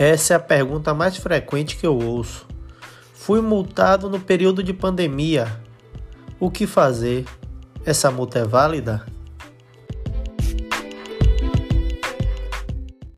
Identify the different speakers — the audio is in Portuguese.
Speaker 1: Essa é a pergunta mais frequente que eu ouço. Fui multado no período de pandemia. O que fazer? Essa multa é válida?